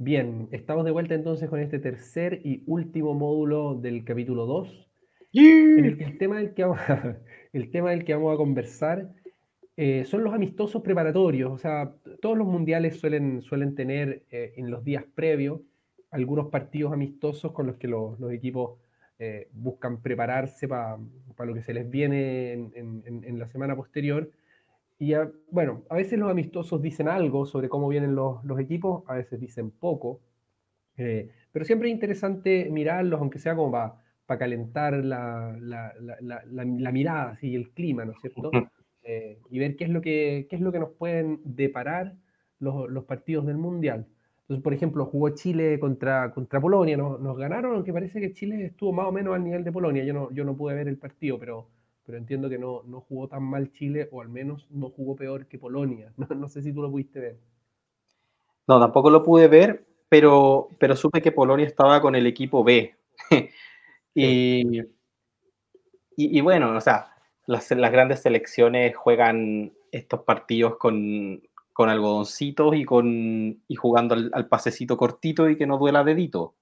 Bien, estamos de vuelta entonces con este tercer y último módulo del capítulo 2, en el el tema del que vamos a, el tema del que vamos a conversar eh, son los amistosos preparatorios. O sea, todos los mundiales suelen, suelen tener eh, en los días previos algunos partidos amistosos con los que los, los equipos eh, buscan prepararse para lo que se les viene en, en, en la semana posterior. Y bueno, a veces los amistosos dicen algo sobre cómo vienen los, los equipos, a veces dicen poco, eh, pero siempre es interesante mirarlos, aunque sea como para, para calentar la, la, la, la, mirada y el clima, ¿no es cierto? Eh, y ver qué es, lo que, qué es lo que nos pueden deparar los, los, partidos del Mundial. Entonces, por ejemplo, jugó Chile contra, contra Polonia, nos, nos ganaron, aunque parece que Chile estuvo más o menos al nivel de Polonia, yo no, yo no pude ver el partido, pero pero entiendo que no, no jugó tan mal Chile, o al menos no jugó peor que Polonia. No, no, sé si tú lo pudiste ver. No, tampoco lo pude ver, pero, pero supe que Polonia estaba con el equipo B. y, y, y, bueno, o sea, las, las, grandes selecciones juegan estos partidos con, con algodoncitos y, con, y jugando al, al, pasecito cortito y que no duela dedito.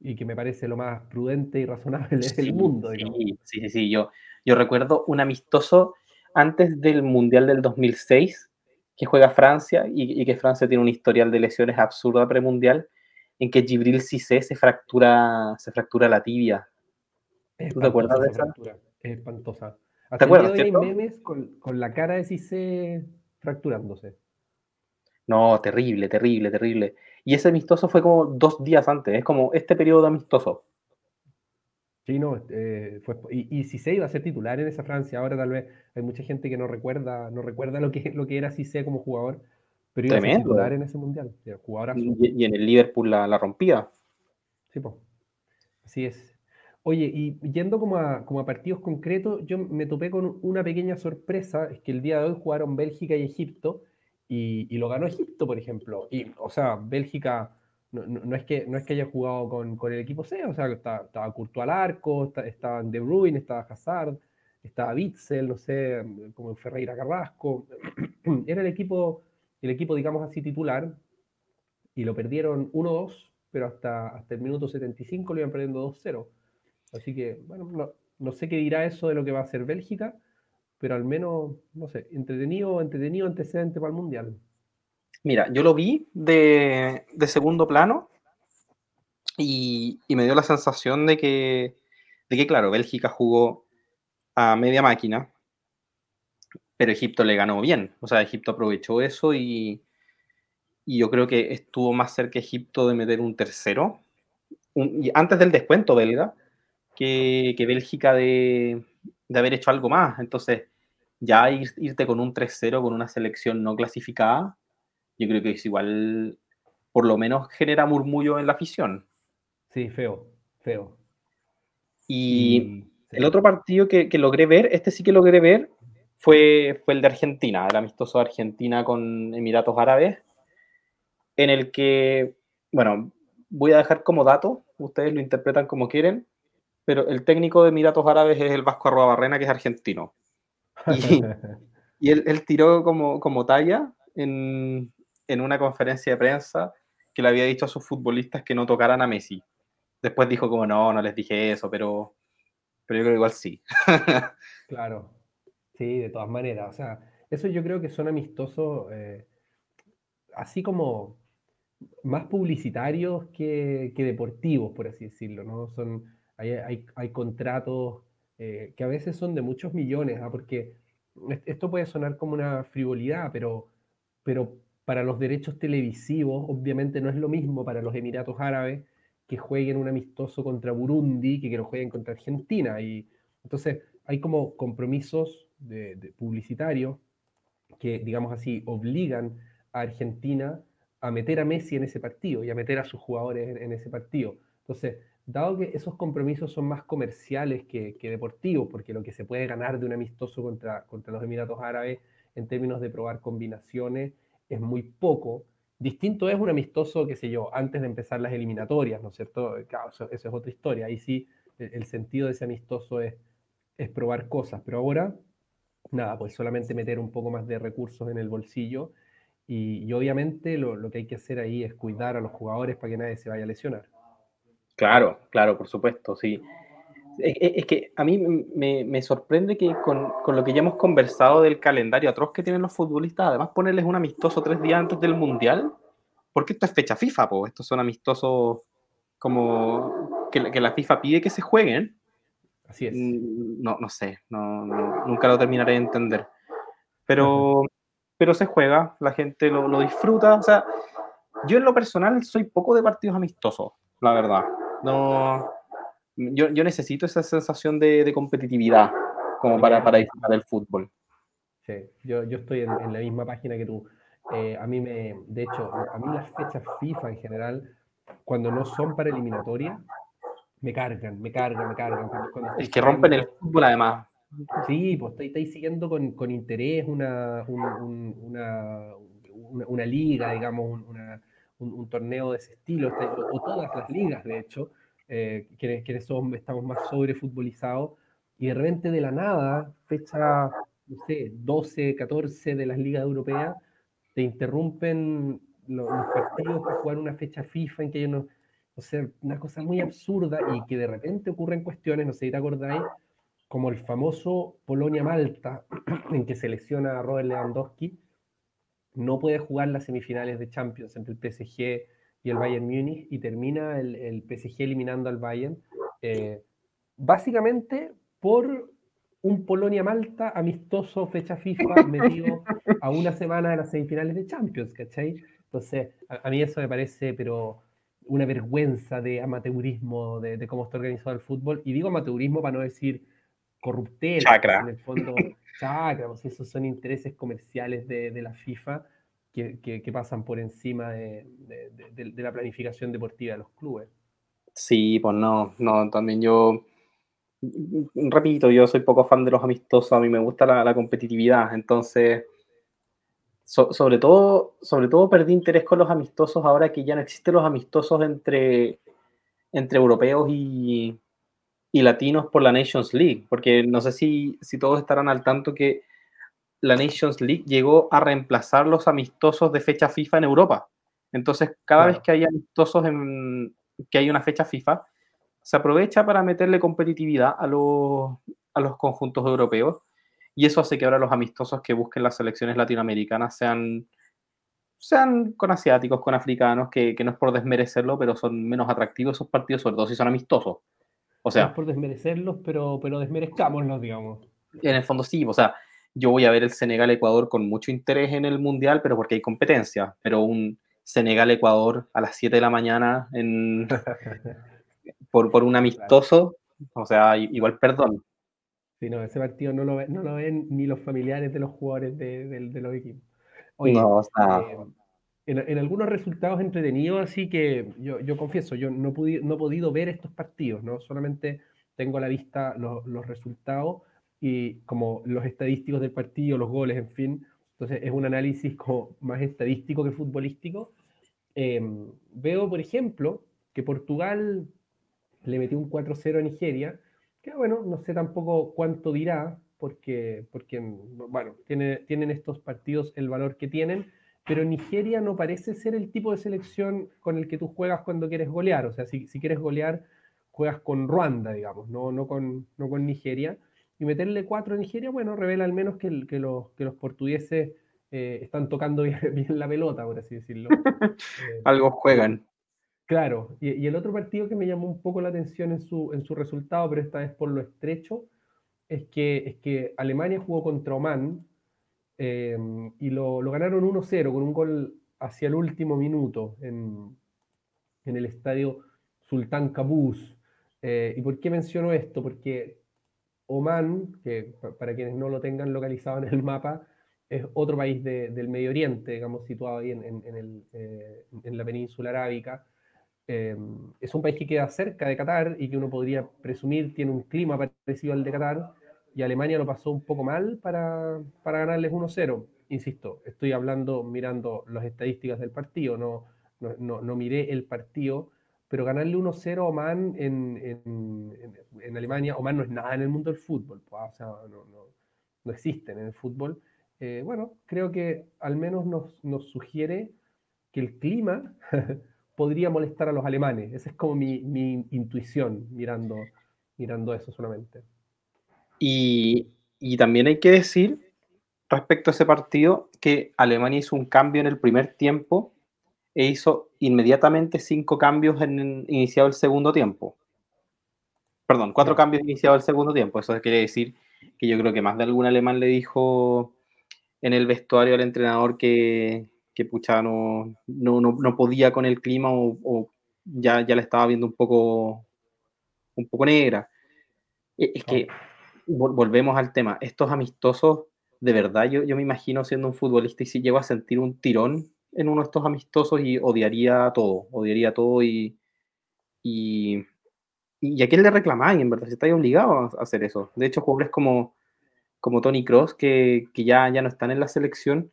Y que me parece lo más prudente y razonable sí, del mundo. Sí, sí, sí, sí, yo, yo recuerdo un amistoso antes del Mundial del 2006 que juega Francia y, y que Francia tiene un historial de lesiones absurda premundial en que Gibril Cissé se fractura, se fractura la tibia. ¿Tú te acuerdas de esa? Fractura. Es espantosa. Hasta ¿Te acuerdas? Hay memes con, con, la cara de Cissé fracturándose. No, terrible, terrible, terrible. Y ese amistoso fue como dos días antes, es como este periodo amistoso. Sí, no, eh, fue, y, y Cissé iba a ser titular en esa Francia, ahora tal vez hay mucha gente que no recuerda, no recuerda lo que, lo que era Cissé como jugador, pero iba Tremendo. a ser titular en ese mundial. Jugador y, y, en el Liverpool la, la rompía. Sí, pues. Así es. Oye, y yendo como a, como a partidos concretos, yo me topé con una pequeña sorpresa, es que el día de hoy jugaron Bélgica y Egipto, y, y lo ganó Egipto, por ejemplo. Y, o sea, Bélgica no, no, no, es que, no es que haya jugado con, con el equipo C, o sea, estaba, estaba Courtois al arco, estaba De Bruyne, estaba Hazard, estaba Witzel, no sé, como Ferreira Carrasco. Era el equipo, el equipo, digamos así, titular, y lo perdieron 1-2, pero hasta, hasta el minuto 75 lo iban perdiendo 2-0. Así que, bueno, no, no sé qué dirá eso de lo que va a hacer Bélgica, pero al menos, no sé, entretenido, entretenido antecedente para el Mundial. Mira, yo lo vi de, de segundo plano y, y, me dio la sensación de que, de que, claro, Bélgica jugó a media máquina, pero Egipto le ganó bien. O sea, Egipto aprovechó eso y, y yo creo que estuvo más cerca Egipto de meter un tercero, antes del descuento belga, que, que Bélgica de, de, haber hecho algo más. Entonces, ya ir, irte con un 3-0 con una selección no clasificada yo creo que es igual, por lo menos genera murmullo en la afición. Sí, feo, feo. Y, el otro partido que, que, logré ver, este sí que logré ver, fue, fue el de Argentina, el amistoso de Argentina con Emiratos Árabes, en el que, bueno, voy a dejar como dato, ustedes lo interpretan como quieren, pero el técnico de Emiratos Árabes es el Vasco Arroabarrena, que es argentino. Y, y él, él, tiró como, como talla en, en una conferencia de prensa que le había dicho a sus futbolistas que no tocaran a Messi. Después dijo como, no, no les dije eso, pero, pero yo creo que igual sí. claro, sí, de todas maneras. O sea, eso yo creo que son amistosos, eh, así como más publicitarios que, que, deportivos, por así decirlo, ¿no? Son, hay, hay, contratos eh, que a veces son de muchos millones, ¿ah? porque esto puede sonar como una frivolidad, pero, pero para los derechos televisivos, obviamente no es lo mismo para los Emiratos Árabes que jueguen un amistoso contra Burundi que que lo jueguen contra Argentina. Y entonces hay como compromisos de, de publicitarios que, digamos así, obligan a Argentina a meter a Messi en ese partido y a meter a sus jugadores en, en ese partido. Entonces, dado que esos compromisos son más comerciales que, que, deportivos, porque lo que se puede ganar de un amistoso contra, contra los Emiratos Árabes en términos de probar combinaciones es muy poco. Distinto es un amistoso, qué sé yo, antes de empezar las eliminatorias, ¿no es cierto? Claro, eso, eso es otra historia. Ahí sí, el, el, sentido de ese amistoso es, es probar cosas, pero ahora, nada, pues solamente meter un poco más de recursos en el bolsillo Y, obviamente lo, lo, que hay que hacer ahí es cuidar a los jugadores para que nadie se vaya a lesionar. Claro, claro, por supuesto, sí. Es, que a mí me, me sorprende que con, con, lo que ya hemos conversado del calendario atroz que tienen los futbolistas, además ponerles un amistoso tres días antes del Mundial, porque esto es fecha FIFA, pues estos son amistosos como que, que, la FIFA pide que se jueguen. Así es. Mm, no, no sé, no, nunca lo terminaré de entender. Pero, pero se juega, la gente lo, lo disfruta. O sea, yo en lo personal soy poco de partidos amistosos, la verdad. No, yo, yo necesito esa sensación de, de competitividad como para, para disfrutar del fútbol. Sí, yo, yo estoy en, en, la misma página que tú. Eh, a mí me, de hecho, a mí las fechas FIFA en general, cuando no son para eliminatoria, me cargan, me cargan, me cargan. Cuando, es que rompen el fútbol además. Sí, pues estáis, siguiendo con, con, interés una, un, un, una, una, una, liga, digamos, una, un, torneo de ese estilo, o, todas las ligas, de hecho, eh, quienes, quienes son, estamos más sobre futbolizados, y de repente de la nada, fecha, no sé, 12, 14 de las ligas europeas, te interrumpen los, los partidos para jugar una fecha FIFA en que ellos no... O sea, una cosa muy absurda y que de repente ocurren cuestiones, no sé si te acordáis, como el famoso Polonia-Malta, en que selecciona a Robert Lewandowski, no puede jugar las semifinales de Champions entre el PSG y el Bayern Múnich y termina el, el PSG eliminando al Bayern, eh, básicamente por un Polonia-Malta amistoso, fecha FIFA, metido a una semana de las semifinales de Champions, ¿cachai? Entonces, a, mí eso me parece, pero una vergüenza de amateurismo, de, de, cómo está organizado el fútbol. Y digo amateurismo para no decir corruptela, chacra. en el fondo chacra, pues esos son intereses comerciales de, de la FIFA que, que, que, pasan por encima de, de, la planificación deportiva de los clubes. Sí, pues no, no, también yo, repito, yo soy poco fan de los amistosos, a mí me gusta la, la competitividad, entonces, so, sobre, todo, sobre todo perdí interés con los amistosos ahora que ya no existen los amistosos entre, entre europeos y, y latinos por la Nations League, porque no sé si, si todos estarán al tanto que la Nations League llegó a reemplazar los amistosos de fecha FIFA en Europa. Entonces, cada claro. vez que hay amistosos en que hay una fecha FIFA, se aprovecha para meterle competitividad a los, a los conjuntos europeos y eso hace que ahora los amistosos que busquen las selecciones latinoamericanas sean, sean con asiáticos, con africanos, que, que no es por desmerecerlo, pero son menos atractivos esos partidos, sobre todo si son amistosos. O sea, no por desmerecerlos, pero, pero desmerezcámoslos, digamos. En el fondo sí, o sea, yo voy a ver el Senegal-Ecuador con mucho interés en el Mundial, pero porque hay competencia. Pero un Senegal-Ecuador a las 7 de la mañana en, por, por, un amistoso, o sea, igual perdón. Sí, no, ese partido no lo, ven, no lo ven ni los familiares de los jugadores de, de, de los equipos. Oye, no, o sea, eh, en, en, algunos resultados entretenidos, así que yo, yo confieso, yo no, pude, no he podido ver estos partidos, ¿no? Solamente tengo a la vista los, los resultados y como los estadísticos del partido, los goles, en fin. Entonces es un análisis como más estadístico que futbolístico. Eh, veo, por ejemplo, que Portugal le metió un 4-0 a Nigeria, que bueno, no sé tampoco cuánto dirá, porque, porque bueno, tiene, tienen estos partidos el valor que tienen, pero Nigeria no parece ser el tipo de selección con el que tú juegas cuando quieres golear. O sea, si, si quieres golear, juegas con Ruanda, digamos, no, no, con, no con Nigeria y meterle cuatro a Nigeria, bueno, revela al menos que, que, los, que los portugueses eh, están tocando bien, bien, la pelota, por así decirlo. eh, Algo juegan. Claro, y, y, el otro partido que me llamó un poco la atención en su, en su resultado, pero esta vez por lo estrecho, es que, es que Alemania jugó contra Oman eh, y lo, ganaron 1-0 con un gol hacia el último minuto en, en el estadio Sultán Qaboos. Eh, ¿Y por qué menciono esto? Porque Oman, que para quienes no lo tengan localizado en el mapa, es otro país de, del Medio Oriente, digamos, situado ahí en, en, el, eh, en la península arábica. Eh, es un país que queda cerca de Qatar y que uno podría presumir tiene un clima parecido al de Qatar, y Alemania lo pasó un poco mal para, para ganarles 1-0. Insisto, estoy hablando mirando las estadísticas del partido, no, no, no, no miré el partido, pero ganarle 1-0 a Oman en, en, en, Alemania, Oman no es nada en el mundo del fútbol, pues, o sea, no, no, no, existen en el fútbol, eh, bueno, creo que al menos nos, nos sugiere que el clima podría molestar a los alemanes. Esa es como mi, mi intuición mirando, mirando eso solamente. Y, y, también hay que decir respecto a ese partido que Alemania hizo un cambio en el primer tiempo e hizo inmediatamente cinco cambios en iniciado el segundo tiempo. Perdón, cuatro cambios iniciado el segundo tiempo. Eso quiere decir que yo creo que más de algún alemán le dijo en el vestuario al entrenador que, que pucha, no, no, podía con el clima o, ya, ya le estaba viendo un poco, un poco negra. E, es que volvemos al tema. Estos amistosos, de verdad, yo, yo me imagino siendo un futbolista y si llego a sentir un tirón en uno de estos amistosos y odiaría todo, odiaría todo y, y, y a quién le reclamáis, en verdad, si estáis obligados a hacer eso. De hecho, jugadores como, como Tony Cross, que, que, ya, ya no están en la selección,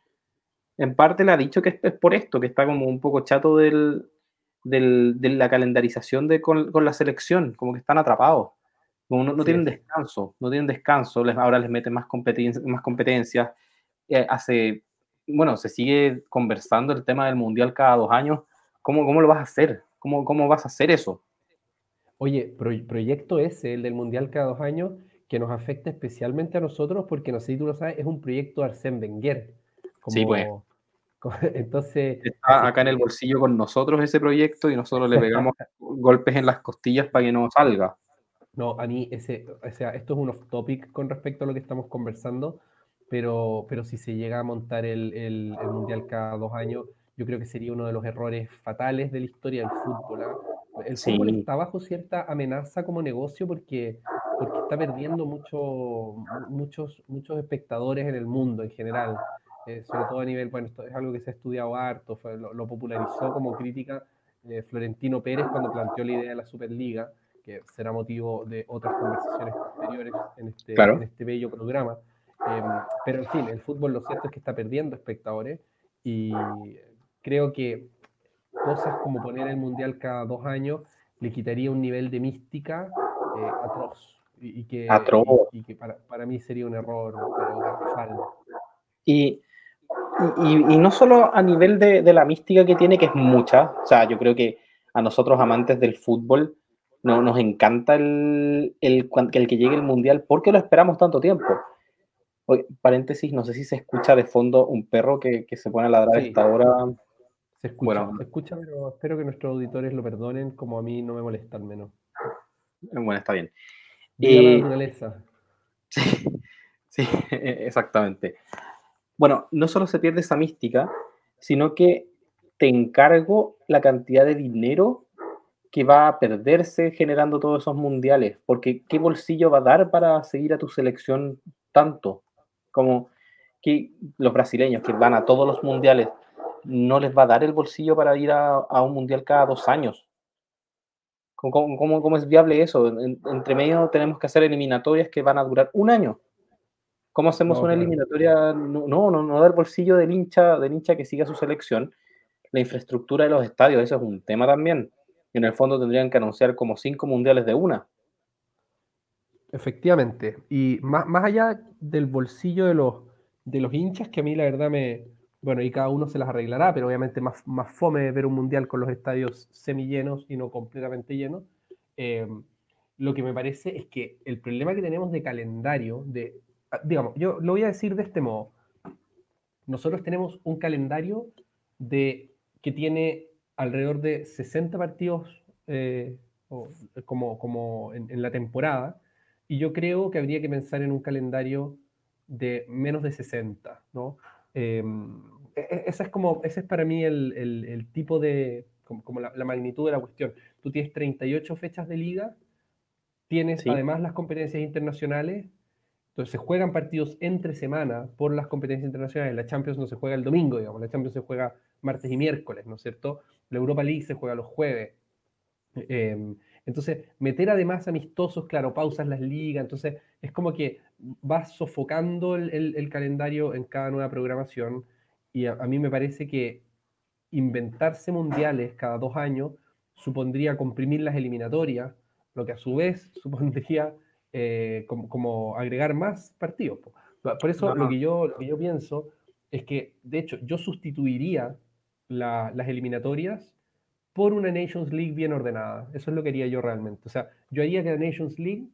en parte le ha dicho que es, por esto, que está como un poco chato del, del, de la calendarización de, con, con, la selección, como que están atrapados. Como no, no tienen descanso, no tienen descanso, les, ahora les meten más, competencia, más competencias. Eh, hace, bueno, se sigue conversando el tema del mundial cada dos años. ¿Cómo, cómo lo vas a hacer? ¿Cómo, cómo vas a hacer eso? Oye, proyecto ese, el del mundial cada dos años, que nos afecta especialmente a nosotros, porque no sé si tú lo sabes, es un proyecto de Arsène Wenger sí, pues. entonces. Está acá en el bolsillo con nosotros ese proyecto y nosotros le pegamos golpes en las costillas para que no salga. No, a mí, ese, o sea, esto es un off topic con respecto a lo que estamos conversando, pero, pero si se llega a montar el, el, mundial cada dos años, yo creo que sería uno de los errores fatales de la historia del fútbol. ¿ah? El fútbol está bajo cierta amenaza como negocio porque, porque está perdiendo mucho, muchos, muchos espectadores en el mundo en general. Eh, sobre todo a nivel, bueno, esto es algo que se ha estudiado harto, lo, popularizó como crítica eh, Florentino Pérez cuando planteó la idea de la Superliga, que será motivo de otras conversaciones posteriores en este, en este bello programa. Em, pero en fin, el fútbol lo cierto es que está perdiendo espectadores y creo que cosas como poner el Mundial cada dos años le quitaría un nivel de mística eh, atroz. Y, que, Y, que para, para, mí sería un error pero Y y, no solo a nivel de, de, la mística que tiene, que es mucha, o sea, yo creo que a nosotros amantes del fútbol no, nos encanta el, el, el que llegue el Mundial porque lo esperamos tanto tiempo. Oye, paréntesis, no sé si se escucha de fondo un perro que, que se pone a ladrar a esta hora. Se escucha, se escucha, pero espero que nuestros auditores lo perdonen, como a mí no me molesta al menos. Bueno, está bien. y la. Sí, sí, exactamente. Bueno, no solo se pierde esa mística, sino que te encargo la cantidad de dinero que va a perderse generando todos esos mundiales, porque ¿qué bolsillo va a dar para seguir a tu selección tanto? Como que los brasileños que van a todos los mundiales, no les va a dar el bolsillo para ir a, un mundial cada dos años. ¿Cómo, cómo, es viable eso? entre medio tenemos que hacer eliminatorias que van a durar un año. ¿Cómo hacemos una eliminatoria? No, no, no, da el bolsillo del hincha, del hincha que siga su selección. La infraestructura de los estadios, eso es un tema también. En el fondo tendrían que anunciar como cinco mundiales de una. Efectivamente. Y más, más allá del bolsillo de los, de los hinchas, que a mí la verdad me. Bueno, y cada uno se las arreglará, pero obviamente más, más fome ver un mundial con los estadios semillenos y no completamente llenos. Eh, lo que me parece es que el problema que tenemos de calendario, de Ah, digamos, yo lo voy a decir de este modo. Nosotros tenemos un calendario de, que tiene alrededor de 60 partidos eh, como, como en, la temporada, y yo creo que habría que pensar en un calendario de menos de 60, ¿no? Em, e, e, esa es como, ese es para mí el, el, tipo de, como, la, magnitud de la cuestión. Tú tienes 38 fechas de liga, tienes además las competencias internacionales, entonces se juegan partidos entre semana por las competencias internacionales. La Champions no se juega el domingo, digamos, la Champions se juega martes y miércoles, ¿no es cierto? La Europa League se juega los jueves. Em, entonces, meter además amistosos, claro, pausas las ligas, entonces es como que vas sofocando el, calendario en cada nueva programación y a, mí me parece que inventarse mundiales cada dos años supondría comprimir las eliminatorias, lo que a su vez supondría eh, como, agregar más partidos. Por eso lo, que yo, lo que yo pienso es que, de hecho, yo sustituiría las eliminatorias por una Nations League bien ordenada. Eso es lo que haría yo realmente. O sea, yo haría que la Nations League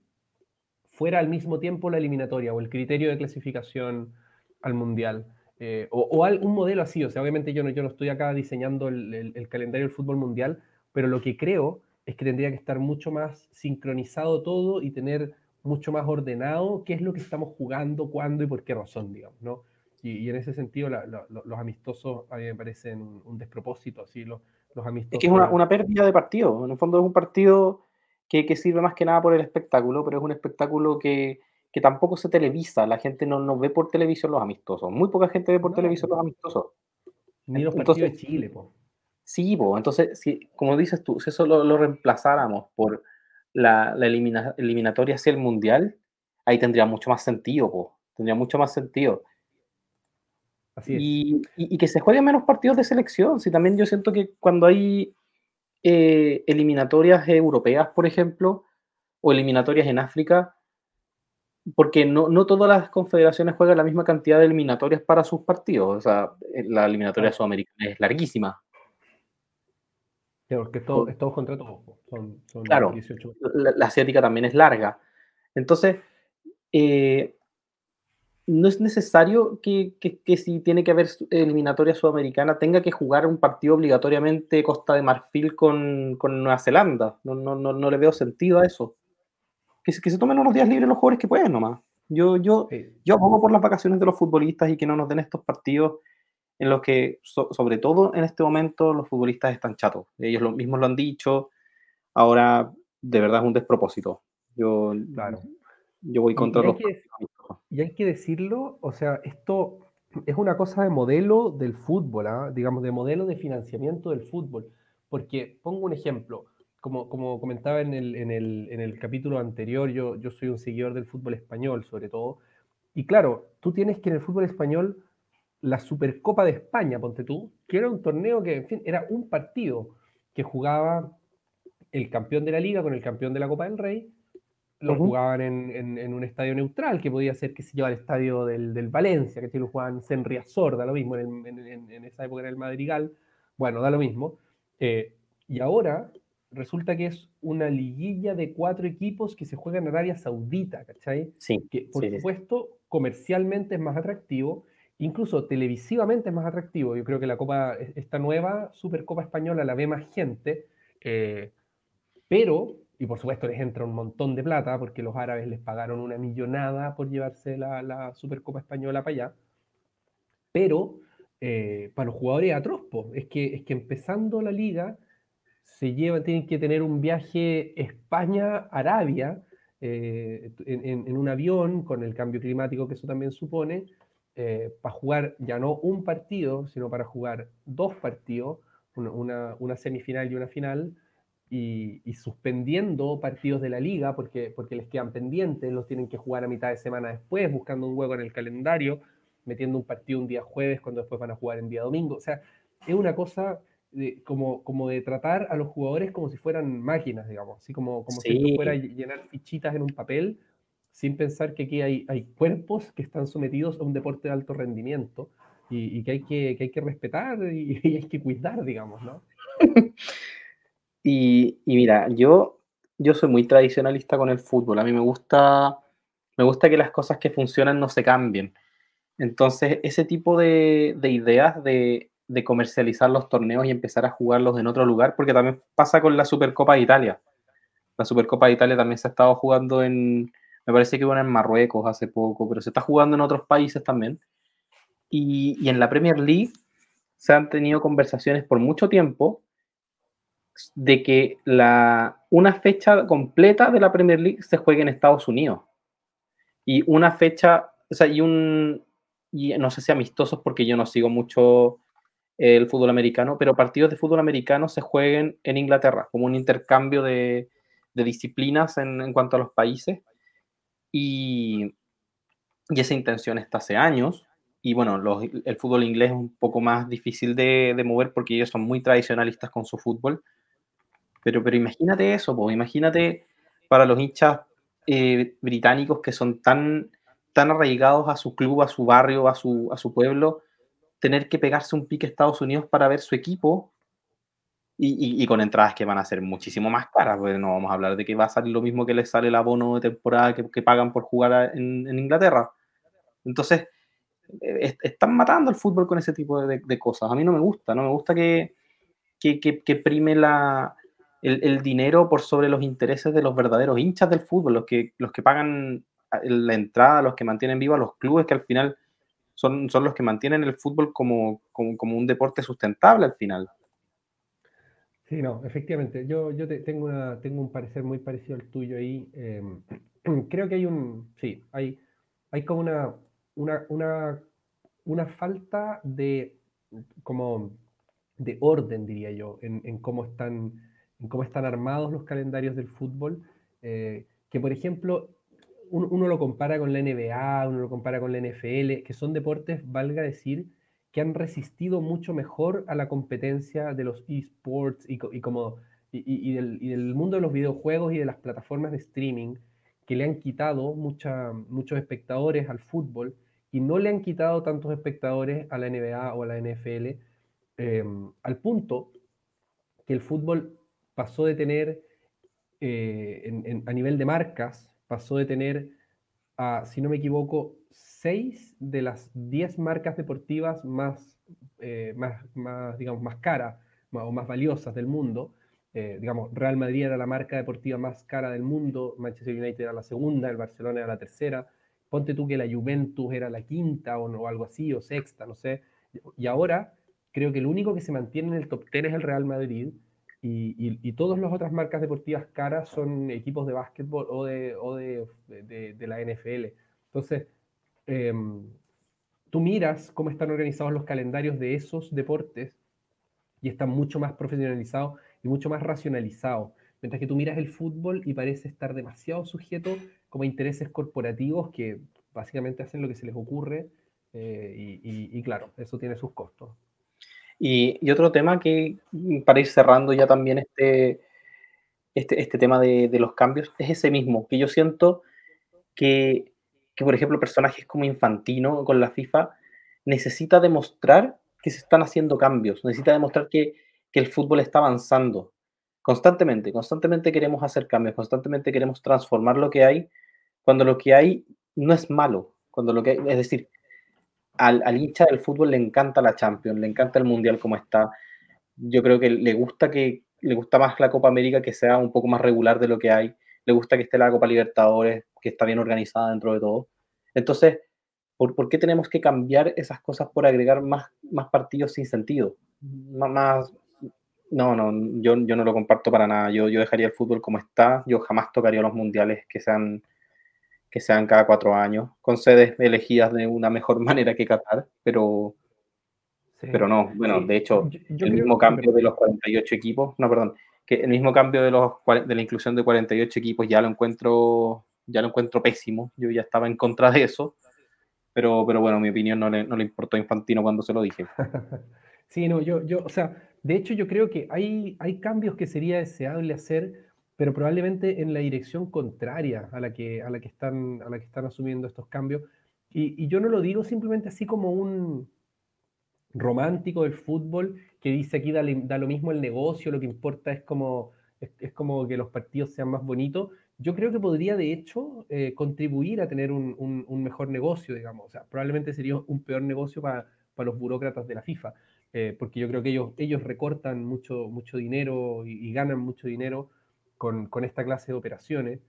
fuera al mismo tiempo la eliminatoria o el criterio de clasificación al Mundial. Eh, o, o un modelo así. O sea, obviamente yo no, yo no estoy acá diseñando el, el, calendario del fútbol mundial, pero lo que creo es que tendría que estar mucho más sincronizado todo y tener mucho más ordenado qué es lo que estamos jugando, cuándo y por qué razón, digamos, ¿no? Y, en ese sentido los amistosos a mí me parecen un, despropósito, así los, los amistosos. Es que es una, una, pérdida de partido, en el fondo es un partido que, que, sirve más que nada por el espectáculo, pero es un espectáculo que, que tampoco se televisa, la gente no, no, ve por televisión los amistosos, muy poca gente ve por televisión los amistosos. Ni los partidos de Chile, po. Sí, po, entonces, si, como dices tú, si eso lo, lo reemplazáramos por la, la eliminatoria hacia el Mundial, ahí tendría mucho más sentido, po. tendría mucho más sentido. Y, y, que se jueguen menos partidos de selección. Si también yo siento que cuando hay eh, eliminatorias europeas, por ejemplo, o eliminatorias en África, porque no, no, todas las confederaciones juegan la misma cantidad de eliminatorias para sus partidos. O sea, eh, la eliminatoria sudamericana es larguísima. Claro, que todo, es todo contra todos. Son, claro, La, la, asiática también es larga. Entonces, eh, no es necesario que, si tiene que haber eliminatoria sudamericana tenga que jugar un partido obligatoriamente Costa de Marfil con, Nueva Zelanda. No, no, no, le veo sentido a eso. Que, que se tomen unos días libres los jugadores que pueden nomás. Yo, yo, yo abogo por las vacaciones de los futbolistas y que no nos den estos partidos en los que, sobre todo en este momento, los futbolistas están chatos. Ellos lo, mismos lo han dicho. Ahora, de verdad, es un despropósito. Yo, claro. yo voy contra los... Y hay que decirlo, o sea, esto es una cosa de modelo del fútbol, ¿ah? digamos, de modelo de financiamiento del fútbol. Porque pongo un ejemplo, como, como comentaba en el, en, el, en el, capítulo anterior, yo, yo soy un seguidor del fútbol español sobre todo. Y claro, tú tienes que en el fútbol español la Supercopa de España, ponte tú, que era un torneo que, en fin, era un partido que jugaba el campeón de la liga con el campeón de la Copa del Rey lo jugaban en, en, un estadio neutral, que podía ser, que se lleva el estadio del, del Valencia, que lo jugaban en Riazor, da lo mismo, en, en, esa época era el Madrigal, bueno, da lo mismo. Eh, y ahora resulta que es una liguilla de cuatro equipos que se juega en Arabia Saudita, ¿cachai? Sí. Que por supuesto comercialmente es más atractivo, incluso televisivamente es más atractivo. Yo creo que la Copa, esta nueva Supercopa Española la ve más gente, eh, pero y por supuesto les entra un montón de plata porque los árabes les pagaron una millonada por llevarse la, la Supercopa Española para allá. Pero eh, para los jugadores atroz, es que, es que empezando la liga se lleva, tienen que tener un viaje España-Arabia eh, en, en, un avión con el cambio climático que eso también supone, eh, para jugar ya no un partido, sino para jugar dos partidos, una, una semifinal y una final y, suspendiendo partidos de la liga porque, porque les quedan pendientes, los tienen que jugar a mitad de semana después, buscando un hueco en el calendario, metiendo un partido un día jueves cuando después van a jugar en día domingo. O sea, es una cosa de, como, como de tratar a los jugadores como si fueran máquinas, digamos, así como, como si fuera llenar fichitas en un papel sin pensar que aquí hay, hay cuerpos que están sometidos a un deporte de alto rendimiento y, que, hay que, que, hay que respetar y, y hay que cuidar, digamos, ¿no? Y, mira, yo, yo soy muy tradicionalista con el fútbol. A mí me gusta, me gusta que las cosas que funcionan no se cambien. Entonces, ese tipo de, ideas de, comercializar los torneos y empezar a jugarlos en otro lugar, porque también pasa con la Supercopa de Italia. La Supercopa de Italia también se ha estado jugando en, me parece que bueno, en Marruecos hace poco, pero se está jugando en otros países también. Y, y en la Premier League se han tenido conversaciones por mucho tiempo de que la, una fecha completa de la Premier League se juegue en Estados Unidos. Y una fecha, o sea, y un, y no sé si amistosos porque yo no sigo mucho el fútbol americano, pero partidos de fútbol americano se jueguen en Inglaterra, como un intercambio de, disciplinas en, cuanto a los países. Y, y, esa intención está hace años. Y bueno, el fútbol inglés es un poco más difícil de mover porque ellos son muy tradicionalistas con su fútbol pero, pero imagínate eso, imagínate para los hinchas eh, británicos que son tan, tan arraigados a su club, a su barrio, a su, a su pueblo, tener que pegarse un pique a Estados Unidos para ver su equipo y, con entradas que van a ser muchísimo más caras, porque no vamos a hablar de que va a salir lo mismo que les sale el abono de temporada que, pagan por jugar en, Inglaterra. Entonces, eh, están matando el fútbol con ese tipo de, cosas. A mí no me gusta, no me gusta que, que, prime la, el, dinero por sobre los intereses de los verdaderos hinchas del fútbol, los que, los que pagan la entrada, los que mantienen vivos los clubes, que al final son, son los que mantienen el fútbol como, como un deporte sustentable al final. Sí, no, efectivamente. Yo, yo tengo, una, tengo un parecer muy parecido al tuyo ahí. Em, creo que hay un, sí, hay, hay como una, una, una, una falta de, como, de orden, diría yo, en, cómo están, en cómo están armados los calendarios del fútbol. Eh, que, por ejemplo, uno, uno, lo compara con la NBA, uno lo compara con la NFL, que son deportes, valga decir, que han resistido mucho mejor a la competencia de los esports y, y, como, y, del, mundo de los videojuegos y de las plataformas de streaming, que le han quitado mucha, muchos espectadores al fútbol y no le han quitado tantos espectadores a la NBA o a la NFL, eh, al punto que el fútbol pasó de tener, eh, a nivel de marcas, pasó de tener, a, si no me equivoco, seis de las diez marcas deportivas más, eh, más, más, digamos, más caras o más valiosas del mundo. Eh, digamos, Real Madrid era la marca deportiva más cara del mundo, Manchester United era la segunda, el Barcelona era la tercera. Ponte tú que la Juventus era la quinta o, algo así, o sexta, no sé. Y ahora creo que el único que se mantiene en el top ten es el Real Madrid. Y, y, todas las otras marcas deportivas caras son equipos de básquetbol o de, o de, de la NFL. Entonces, Em, tú miras cómo están organizados los calendarios de esos deportes y están mucho más profesionalizados y mucho más racionalizados. Mientras que tú miras el fútbol y parece estar demasiado sujeto como a intereses corporativos que básicamente hacen lo que se les ocurre eh, y, claro, eso tiene sus costos. Y, otro tema que, para ir cerrando ya también este, este, este tema de, los cambios, es ese mismo, que yo siento que que, por ejemplo, personajes como Infantino con la FIFA necesita demostrar que se están haciendo cambios, necesita demostrar que, que el fútbol está avanzando. Constantemente, constantemente queremos hacer cambios, constantemente queremos transformar lo que hay, cuando lo que hay no es malo, cuando lo que es decir, al, hincha del fútbol le encanta la Champions, le encanta el Mundial como está, yo creo que le gusta que le gusta más la Copa América que sea un poco más regular de lo que hay, le gusta que esté la Copa Libertadores, que está bien organizada dentro de todo. Entonces, ¿por, ¿por, qué tenemos que cambiar esas cosas por agregar más, más partidos sin sentido? Más, no, no, yo, no lo comparto para nada. Yo dejaría el fútbol como está. Yo jamás tocaría los mundiales que sean, que sean cada cuatro años, con sedes elegidas de una mejor manera que Qatar, pero, pero no. Bueno, de hecho, el mismo cambio de los 48 equipos, no, perdón, que el mismo cambio de, los, de la inclusión de 48 equipos ya lo encuentro ya lo encuentro pésimo. Yo ya estaba en contra de eso. Pero, pero bueno, mi opinión no le, no le importó a Infantino cuando se lo dije. sí, no, yo, yo, o sea, de hecho yo creo que hay, hay cambios que sería deseable hacer, pero probablemente en la dirección contraria a la que, a la que, están, a la que están asumiendo estos cambios. Y, y yo no lo digo simplemente así como un romántico del fútbol que dice aquí da, da lo mismo el negocio, lo que importa es como, es, es como que los partidos sean más bonitos yo creo que podría de hecho eh, contribuir a tener un, mejor negocio, digamos. O sea, probablemente sería un peor negocio para, los burócratas de la FIFA, eh, porque yo creo que ellos, ellos recortan mucho, mucho dinero y, ganan mucho dinero con, esta clase de operaciones.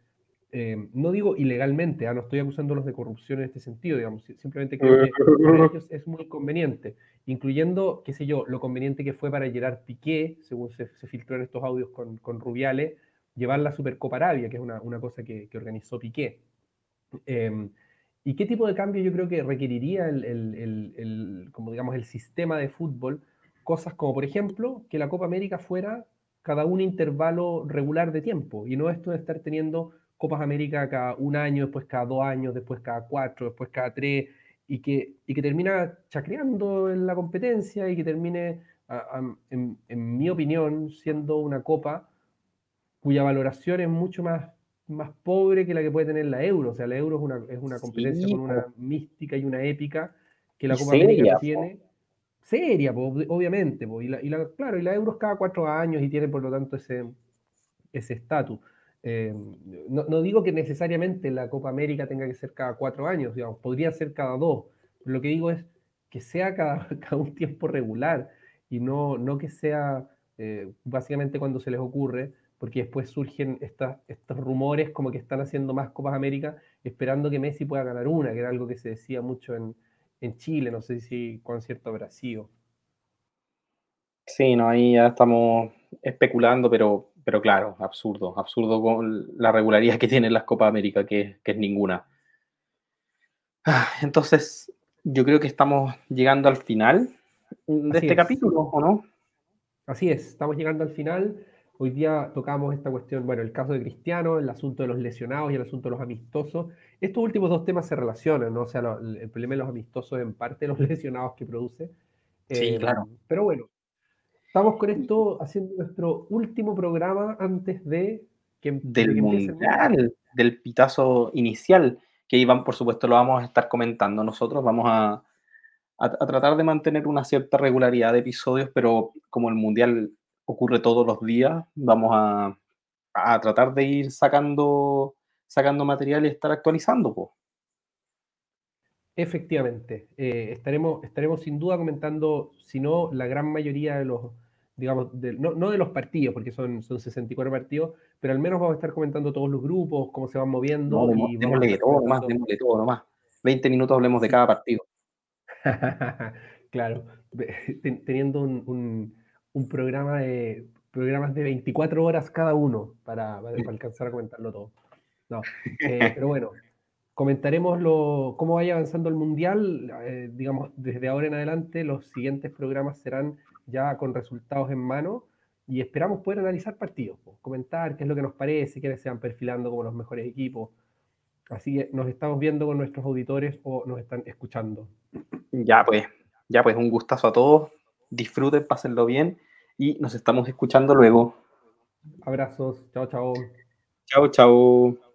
Eh, no digo ilegalmente, ah, no estoy acusándolos de corrupción en este sentido, digamos, simplemente creo que es muy conveniente, incluyendo, qué sé yo, lo conveniente que fue para Gerard Piqué, según se, se filtró en estos audios con, con Rubiales, llevar la Supercopa Arabia, que es una, cosa que, organizó Piqué. Em, ¿Y qué tipo de cambio yo creo que requeriría el, como digamos, el sistema de fútbol? Cosas como, por ejemplo, que la Copa América fuera cada un intervalo regular de tiempo y no esto de estar teniendo Copas América cada un año, después cada dos años, después cada cuatro, después cada tres, y que, y que termina chacreando en la competencia y que termine, en mi opinión, siendo una copa cuya valoración es mucho más, más pobre que la que puede tener la Euro. O sea, la Euro es una, es una competencia con una mística y una épica que la Copa América tiene. Seria, obviamente. Y, la, claro, y la Euro cada cuatro años y tiene por lo tanto ese estatus. Eh, no, digo que necesariamente la Copa América tenga que ser cada cuatro años, podría ser cada dos. lo que digo es que sea cada, cada un tiempo regular y no, no que sea eh, básicamente cuando se les ocurre, porque después surgen estos rumores como que están haciendo más Copas América esperando que Messi pueda ganar una, que era algo que se decía mucho en, en Chile, no sé si con cierto Brasil. Sí, no, ahí ya estamos especulando, pero pero claro, absurdo, absurdo con la regularidad que tienen las Copas América, que, es ninguna. Ah, entonces, yo creo que estamos llegando al final de este capítulo, ¿o no? Así es, estamos llegando al final. Hoy día tocamos esta cuestión, bueno, el caso de Cristiano, el asunto de los lesionados y el asunto de los amistosos. Estos últimos dos temas se relacionan, ¿no? O sea, el problema de los amistosos en parte los lesionados que produce. Sí, claro. Eh, pero bueno, Estamos con esto haciendo nuestro último programa antes de que del mundial, del pitazo inicial, que Iván, por supuesto, lo vamos a estar comentando nosotros. Vamos a, tratar de mantener una cierta regularidad de episodios, pero como el mundial ocurre todos los días, vamos a, tratar de ir sacando, sacando material y estar actualizando. Pues. Efectivamente, eh, estaremos, estaremos sin duda comentando, si no, la gran mayoría de los, digamos, no, de los partidos, porque son, son 64 partidos, pero al menos vamos a estar comentando todos los grupos, cómo se van moviendo. No, y démosle todo nomás, démosle todo nomás. 20 minutos hablemos de cada partido. claro, teniendo un, programa de programas de 24 horas cada uno para, alcanzar a comentarlo todo. No, eh, pero bueno, comentaremos lo, cómo vaya avanzando el Mundial. Eh, digamos, desde ahora en adelante, los siguientes programas serán ya con resultados en mano y esperamos poder analizar partidos, comentar qué es lo que nos parece, quiénes se van perfilando como los mejores equipos. Así que nos estamos viendo con nuestros auditores o nos están escuchando. Ya pues, ya pues un gustazo a todos. Disfruten, pásenlo bien y nos estamos escuchando luego. Abrazos, chao, chao. Chao, chao.